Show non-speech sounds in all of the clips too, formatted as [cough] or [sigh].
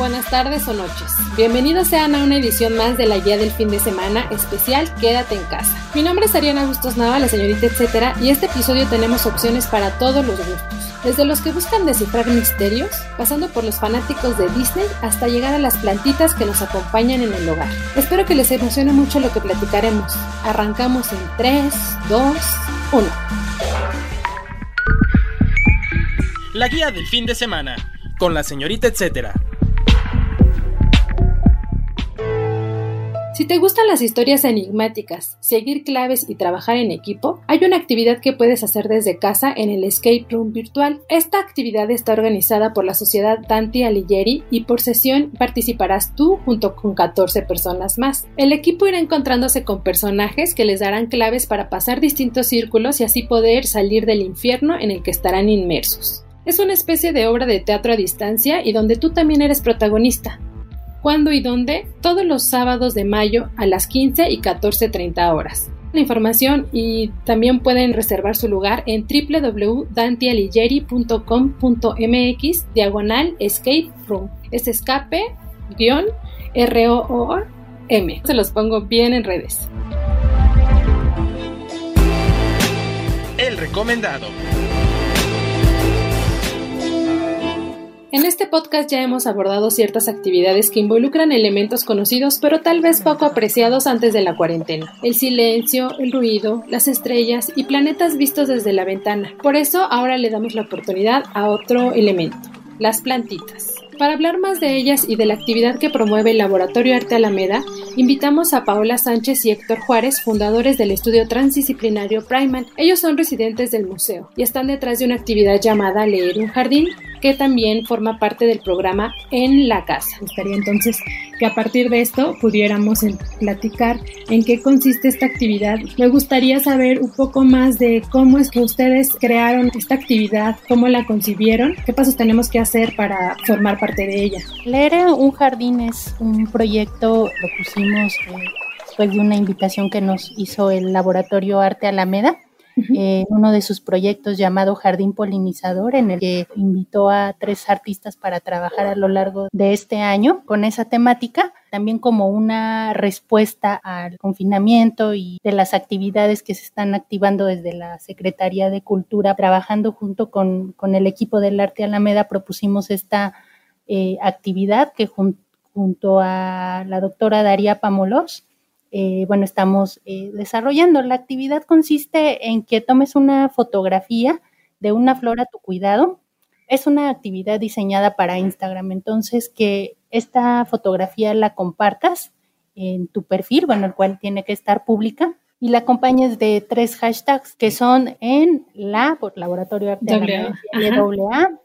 buenas tardes o noches. Bienvenidos sean a una edición más de la guía del fin de semana especial Quédate en casa. Mi nombre es Ariana Bustos Nava, la señorita etcétera, y este episodio tenemos opciones para todos los gustos. Desde los que buscan descifrar misterios, pasando por los fanáticos de Disney hasta llegar a las plantitas que nos acompañan en el hogar. Espero que les emocione mucho lo que platicaremos. Arrancamos en 3, 2, 1. La guía del fin de semana, con la señorita etcétera. Si te gustan las historias enigmáticas, seguir claves y trabajar en equipo, hay una actividad que puedes hacer desde casa en el Escape Room virtual. Esta actividad está organizada por la Sociedad Dante Alighieri y por sesión participarás tú junto con 14 personas más. El equipo irá encontrándose con personajes que les darán claves para pasar distintos círculos y así poder salir del infierno en el que estarán inmersos. Es una especie de obra de teatro a distancia y donde tú también eres protagonista. ¿Cuándo y dónde? Todos los sábados de mayo a las 15 y 14.30 horas. La información y también pueden reservar su lugar en www.dantialighieri.com.mx diagonal escape room. Es escape guion r o o m Se los pongo bien en redes. El recomendado. En este podcast ya hemos abordado ciertas actividades que involucran elementos conocidos pero tal vez poco apreciados antes de la cuarentena. El silencio, el ruido, las estrellas y planetas vistos desde la ventana. Por eso ahora le damos la oportunidad a otro elemento, las plantitas. Para hablar más de ellas y de la actividad que promueve el Laboratorio Arte Alameda, invitamos a Paola Sánchez y Héctor Juárez, fundadores del estudio transdisciplinario Primal. Ellos son residentes del museo y están detrás de una actividad llamada Leer un jardín, que también forma parte del programa En la Casa. Gustaría entonces que a partir de esto pudiéramos platicar en qué consiste esta actividad. Me gustaría saber un poco más de cómo es que ustedes crearon esta actividad, cómo la concibieron, qué pasos tenemos que hacer para formar parte de ella. Leer un jardín es un proyecto, lo pusimos eh, después de una invitación que nos hizo el Laboratorio Arte Alameda en uno de sus proyectos llamado Jardín Polinizador, en el que invitó a tres artistas para trabajar a lo largo de este año con esa temática, también como una respuesta al confinamiento y de las actividades que se están activando desde la Secretaría de Cultura, trabajando junto con, el equipo del Arte Alameda, propusimos esta eh, actividad que junto a la doctora Daría Pamolos, eh, bueno, estamos eh, desarrollando. La actividad consiste en que tomes una fotografía de una flor a tu cuidado. Es una actividad diseñada para Instagram, entonces que esta fotografía la compartas en tu perfil, bueno, el cual tiene que estar pública, y la acompañes de tres hashtags que son en la, por Laboratorio Arte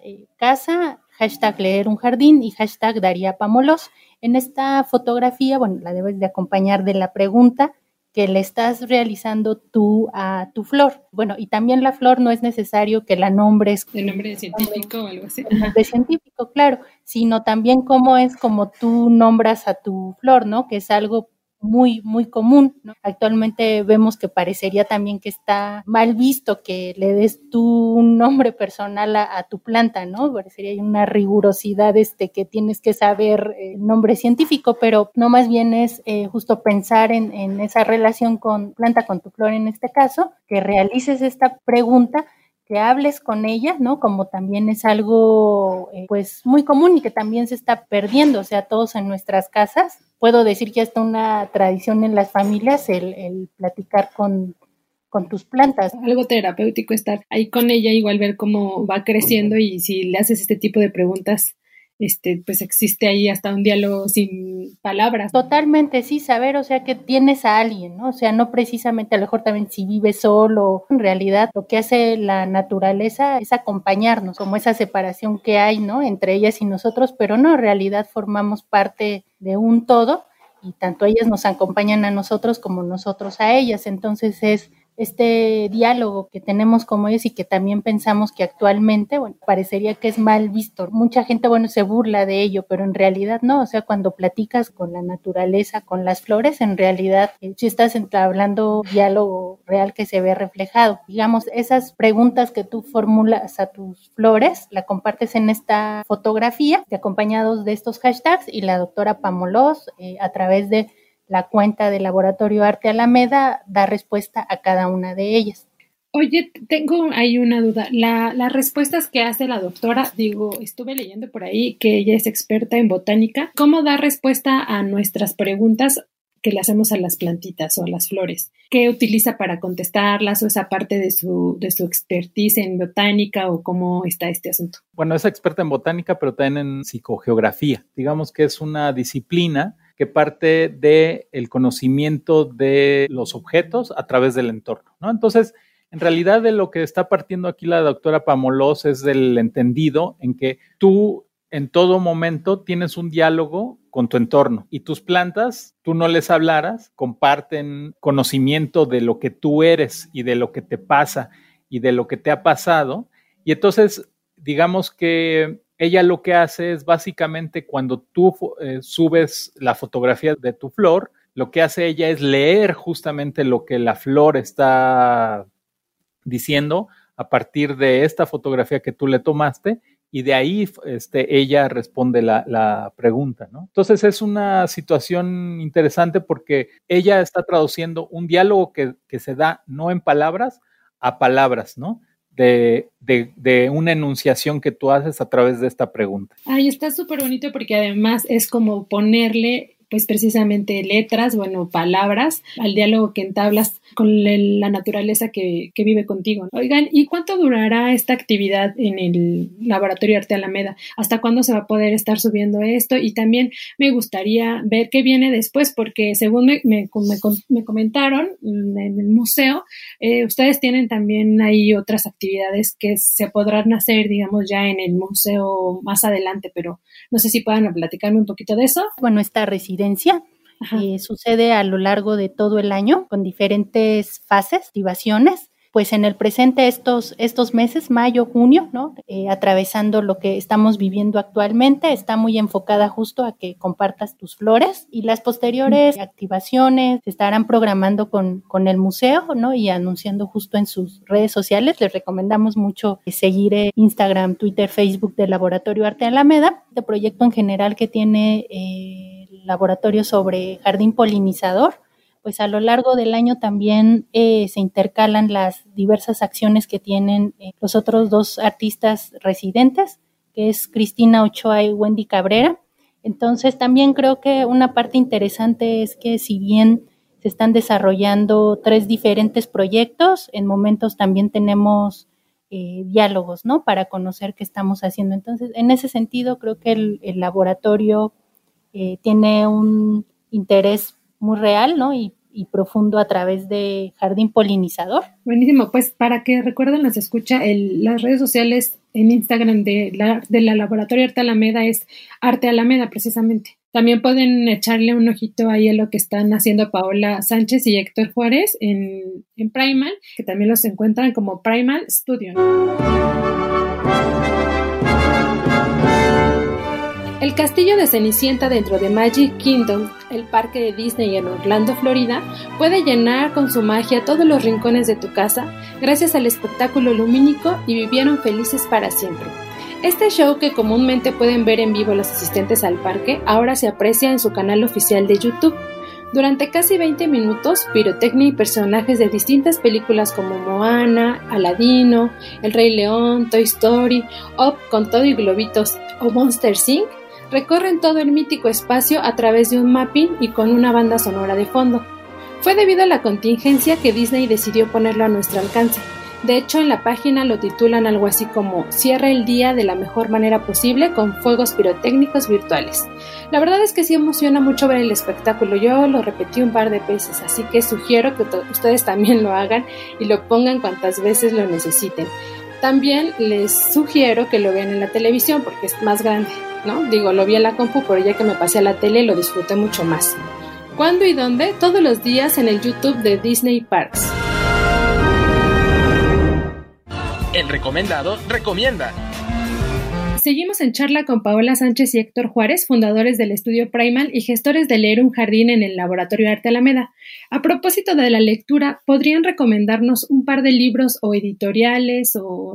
eh, casa, hashtag leer un jardín y hashtag Daría Pamolos. En esta fotografía, bueno, la debes de acompañar de la pregunta que le estás realizando tú a tu flor. Bueno, y también la flor no es necesario que la nombres. De nombre científico o algo así. De científico, claro, sino también cómo es como tú nombras a tu flor, ¿no? Que es algo muy, muy común. Actualmente vemos que parecería también que está mal visto que le des tú un nombre personal a, tu planta, ¿no? Parecería una rigurosidad este, que tienes que saber el eh, nombre científico, pero no más bien es eh, justo pensar en, en esa relación con planta, con tu flor en este caso, que realices esta pregunta que hables con ella, ¿no? Como también es algo eh, pues muy común y que también se está perdiendo, o sea, todos en nuestras casas. Puedo decir que hasta una tradición en las familias el, platicar con, con tus plantas. Algo terapéutico estar ahí con ella, igual ver cómo va creciendo y si le haces este tipo de preguntas este, pues existe ahí hasta un diálogo sin palabras. Totalmente, sí, saber, o sea, que tienes a alguien, ¿no? O sea, no precisamente, a lo mejor también si vives solo, en realidad lo que hace la naturaleza es acompañarnos, como esa separación que hay, ¿no? Entre ellas y nosotros, pero no, en realidad formamos parte de un todo y tanto ellas nos acompañan a nosotros como nosotros a ellas. Entonces es este diálogo que tenemos como ellos y que también pensamos que actualmente, bueno, parecería que es mal visto. Mucha gente, bueno, se burla de ello, pero en realidad no. O sea, cuando platicas con la naturaleza, con las flores, en realidad eh, si estás hablando diálogo real que se ve reflejado. Digamos, esas preguntas que tú formulas a tus flores, la compartes en esta fotografía, acompañados de estos hashtags y la doctora Pamolos eh, a través de la cuenta del Laboratorio Arte Alameda da respuesta a cada una de ellas. Oye, tengo ahí una duda. las respuestas que hace la doctora, digo, estuve leyendo por ahí que ella es experta en botánica. ¿Cómo da respuesta a nuestras preguntas que le hacemos a las plantitas o a las flores? ¿Qué utiliza para contestarlas o esa parte de su, de su expertise en botánica o cómo está este asunto? Bueno, es experta en botánica, pero también en psicogeografía. Digamos que es una disciplina que parte del el conocimiento de los objetos a través del entorno, ¿no? Entonces, en realidad de lo que está partiendo aquí la doctora Pamolos es del entendido en que tú en todo momento tienes un diálogo con tu entorno y tus plantas, tú no les hablaras, comparten conocimiento de lo que tú eres y de lo que te pasa y de lo que te ha pasado. Y entonces, digamos que ella lo que hace es básicamente cuando tú eh, subes la fotografía de tu flor, lo que hace ella es leer justamente lo que la flor está diciendo a partir de esta fotografía que tú le tomaste y de ahí este, ella responde la, pregunta, ¿no? Entonces es una situación interesante porque ella está traduciendo un diálogo que, que se da no en palabras a palabras, ¿no? De, de, una enunciación que tú haces a través de esta pregunta. Ay, está súper bonito porque además es como ponerle pues precisamente letras, bueno, palabras, al diálogo que entablas con la naturaleza que, vive contigo. Oigan, ¿y cuánto durará esta actividad en el Laboratorio Arte Alameda? ¿Hasta cuándo se va a poder estar subiendo esto? Y también me gustaría ver qué viene después, porque según me, me, comentaron en el museo, eh, ustedes tienen también ahí otras actividades que se podrán hacer, digamos, ya en el museo más adelante, pero no sé si puedan platicarme un poquito de eso. Bueno, esta residencia eh, sucede a lo largo de todo el año con diferentes fases, activaciones. Pues en el presente estos, estos meses, mayo, junio, ¿no? Eh, atravesando lo que estamos viviendo actualmente, está muy enfocada justo a que compartas tus flores y las posteriores activaciones se estarán programando con, con el museo, ¿no? Y anunciando justo en sus redes sociales. Les recomendamos mucho seguir eh, Instagram, Twitter, Facebook del Laboratorio Arte Alameda, de proyecto en general que tiene laboratorio sobre jardín polinizador, pues a lo largo del año también eh, se intercalan las diversas acciones que tienen eh, los otros dos artistas residentes, que es Cristina Ochoa y Wendy Cabrera. Entonces también creo que una parte interesante es que si bien se están desarrollando tres diferentes proyectos, en momentos también tenemos eh, diálogos, ¿no? Para conocer qué estamos haciendo. Entonces, en ese sentido, creo que el, el laboratorio eh, tiene un interés muy real, ¿no? Y, profundo a través de Jardín Polinizador. Buenísimo, pues para que recuerden, las escucha, las redes sociales en Instagram de la, de la Laboratorio Arte Alameda es Arte Alameda, precisamente. También pueden echarle un ojito ahí a lo que están haciendo Paola Sánchez y Héctor Juárez en, en Primal, que también los encuentran como Primal Studio. El castillo de Cenicienta dentro de Magic Kingdom, el parque de Disney en Orlando, Florida, puede llenar con su magia todos los rincones de tu casa gracias al espectáculo lumínico y vivieron felices para siempre. Este show que comúnmente pueden ver en vivo los asistentes al parque ahora se aprecia en su canal oficial de YouTube. Durante casi 20 minutos, pirotecnia y personajes de distintas películas como Moana, Aladino, El Rey León, Toy Story, Up con todo y globitos o Monster Inc recorren todo el mítico espacio a través de un mapping y con una banda sonora de fondo. Fue debido a la contingencia que Disney decidió ponerlo a nuestro alcance, De hecho, en la página lo titulan algo así como Cierra el día de la mejor manera posible con fuegos pirotécnicos virtuales. La verdad es que sí emociona mucho ver el espectáculo. Yo lo repetí un par de veces, así que sugiero que ustedes también lo hagan y lo pongan cuantas veces lo necesiten. También les sugiero que lo vean en la televisión porque es más grande, ¿no? Digo, lo vi en la compu, pero ya que me pasé a la tele lo disfruté mucho más. ¿Cuándo y dónde? Todos los días en el YouTube de Disney Parks. El recomendado recomienda. Seguimos en charla con Paola Sánchez y Héctor Juárez, fundadores del estudio Primal y gestores de Leer un Jardín en el Laboratorio Arte Alameda. A propósito de la lectura, ¿podrían recomendarnos un par de libros o editoriales o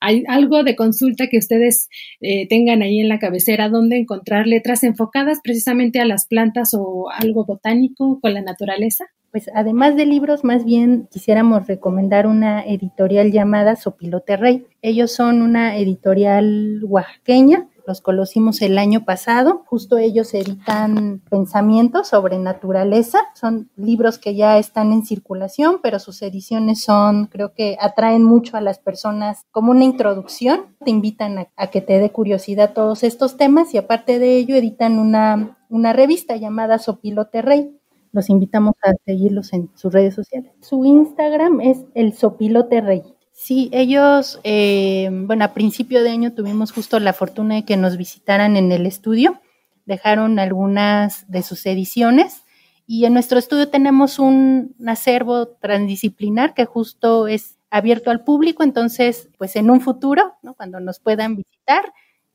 hay algo de consulta que ustedes eh, tengan ahí en la cabecera donde encontrar letras enfocadas precisamente a las plantas o algo botánico con la naturaleza? Pues además de libros, más bien quisiéramos recomendar una editorial llamada Sopilote Rey. Ellos son una editorial oaxaqueña, los conocimos el año pasado. Justo ellos editan pensamientos sobre naturaleza. Son libros que ya están en circulación, pero sus ediciones son, creo que atraen mucho a las personas como una introducción. Te invitan a, que te dé curiosidad todos estos temas y aparte de ello editan una, una revista llamada Sopilote Rey los invitamos a seguirlos en sus redes sociales. Su Instagram es el Sopilote Rey. Sí, ellos, eh, bueno, a principio de año tuvimos justo la fortuna de que nos visitaran en el estudio, dejaron algunas de sus ediciones y en nuestro estudio tenemos un acervo transdisciplinar que justo es abierto al público, entonces, pues en un futuro, cuando nos puedan visitar,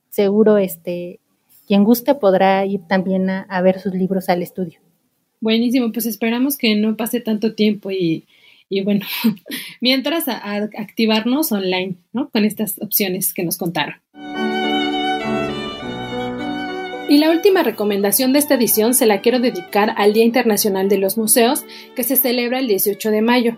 seguro este, quien guste podrá ir también a ver sus libros al estudio. Buenísimo, pues esperamos que no pase tanto tiempo y, bueno, [laughs] mientras a, activarnos online, ¿no? Con estas opciones que nos contaron. Y la última recomendación de esta edición se la quiero dedicar al Día Internacional de los Museos, que se celebra el 18 de mayo.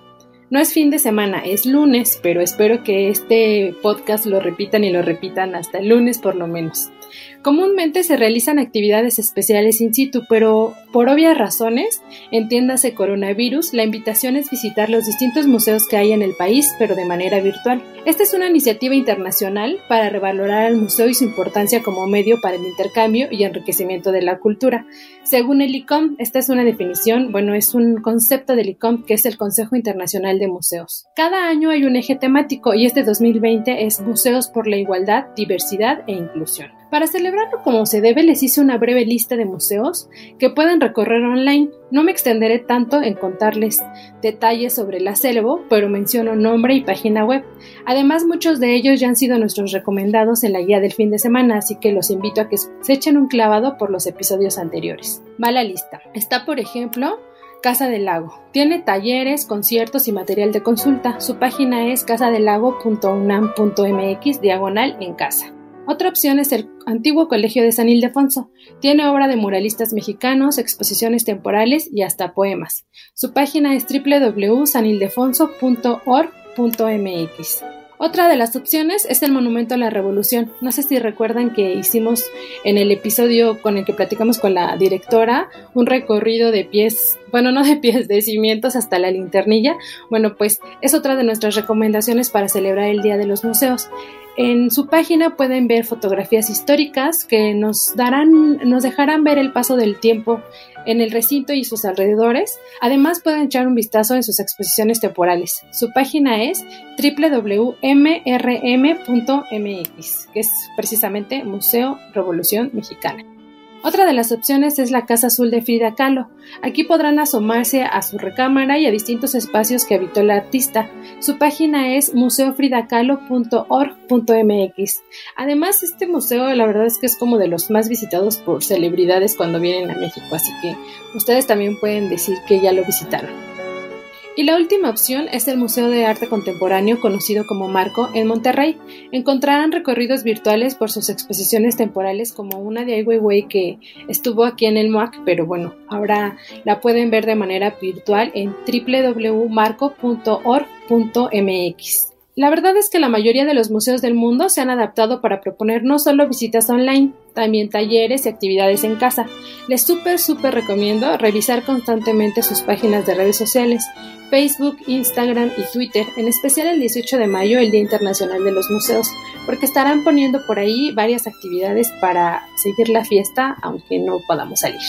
No es fin de semana, es lunes, pero espero que este podcast lo repitan y lo repitan hasta el lunes por lo menos. Comúnmente se realizan actividades especiales in situ, pero por obvias razones, entiéndase coronavirus, la invitación es visitar los distintos museos que hay en el país, pero de manera virtual. Esta es una iniciativa internacional para revalorar al museo y su importancia como medio para el intercambio y enriquecimiento de la cultura. Según el ICOM, esta es una definición, bueno, es un concepto del ICOM que es el Consejo Internacional de Museos. Cada año hay un eje temático y este 2020 es Museos por la Igualdad, Diversidad e Inclusión. Para celebrarlo como se debe, les hice una breve lista de museos que pueden recorrer online. No me extenderé tanto en contarles detalles sobre el acervo, pero menciono nombre y página web. Además, muchos de ellos ya han sido nuestros recomendados en la guía del fin de semana, así que los invito a que se echen un clavado por los episodios anteriores. Va la lista. Está, por ejemplo, Casa del Lago. Tiene talleres, conciertos y material de consulta. Su página es casadelago.unam.mx diagonal en casa. Otra opción es el antiguo Colegio de San Ildefonso. Tiene obra de muralistas mexicanos, exposiciones temporales y hasta poemas. Su página es www.sanildefonso.org.mx. Otra de las opciones es el Monumento a la Revolución. No sé si recuerdan que hicimos en el episodio con el que platicamos con la directora un recorrido de pies, bueno, no de pies, de cimientos hasta la linternilla. Bueno, pues es otra de nuestras recomendaciones para celebrar el Día de los Museos. En su página pueden ver fotografías históricas que nos darán, nos dejarán ver el paso del tiempo en el recinto y sus alrededores. Además pueden echar un vistazo en sus exposiciones temporales. Su página es www.mrm.mx, que es precisamente Museo Revolución Mexicana. Otra de las opciones es la Casa Azul de Frida Kahlo. Aquí podrán asomarse a su recámara y a distintos espacios que habitó la artista. Su página es museofridacalo.org.mx. Además, este museo la verdad es que es como de los más visitados por celebridades cuando vienen a México, así que ustedes también pueden decir que ya lo visitaron. Y la última opción es el Museo de Arte Contemporáneo conocido como Marco en Monterrey. Encontrarán recorridos virtuales por sus exposiciones temporales como una de Ai Weiwei que estuvo aquí en el MOAC, pero bueno, ahora la pueden ver de manera virtual en www.marco.org.mx. La verdad es que la mayoría de los museos del mundo se han adaptado para proponer no solo visitas online, también talleres y actividades en casa. Les súper, súper recomiendo revisar constantemente sus páginas de redes sociales, Facebook, Instagram y Twitter, en especial el 18 de mayo, el Día Internacional de los Museos, porque estarán poniendo por ahí varias actividades para seguir la fiesta, aunque no podamos salir.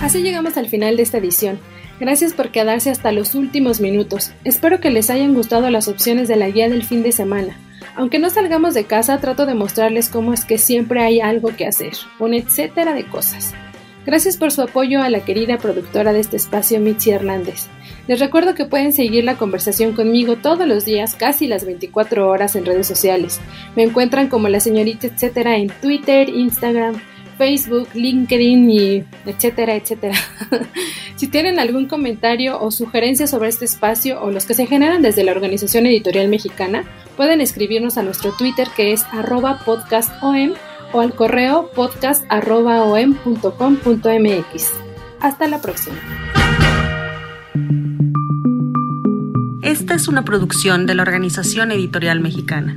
Así llegamos al final de esta edición. Gracias por quedarse hasta los últimos minutos. Espero que les hayan gustado las opciones de la guía del fin de semana. Aunque no salgamos de casa, trato de mostrarles cómo es que siempre hay algo que hacer, un etcétera de cosas. Gracias por su apoyo a la querida productora de este espacio, Mitzi Hernández. Les recuerdo que pueden seguir la conversación conmigo todos los días, casi las 24 horas en redes sociales. Me encuentran como la señorita etcétera en Twitter, Instagram, Facebook, LinkedIn y etcétera, etcétera. [laughs] si tienen algún comentario o sugerencia sobre este espacio o los que se generan desde la Organización Editorial Mexicana, pueden escribirnos a nuestro Twitter que es podcastom o al correo podcast.om.com.mx. Hasta la próxima. Esta es una producción de la Organización Editorial Mexicana.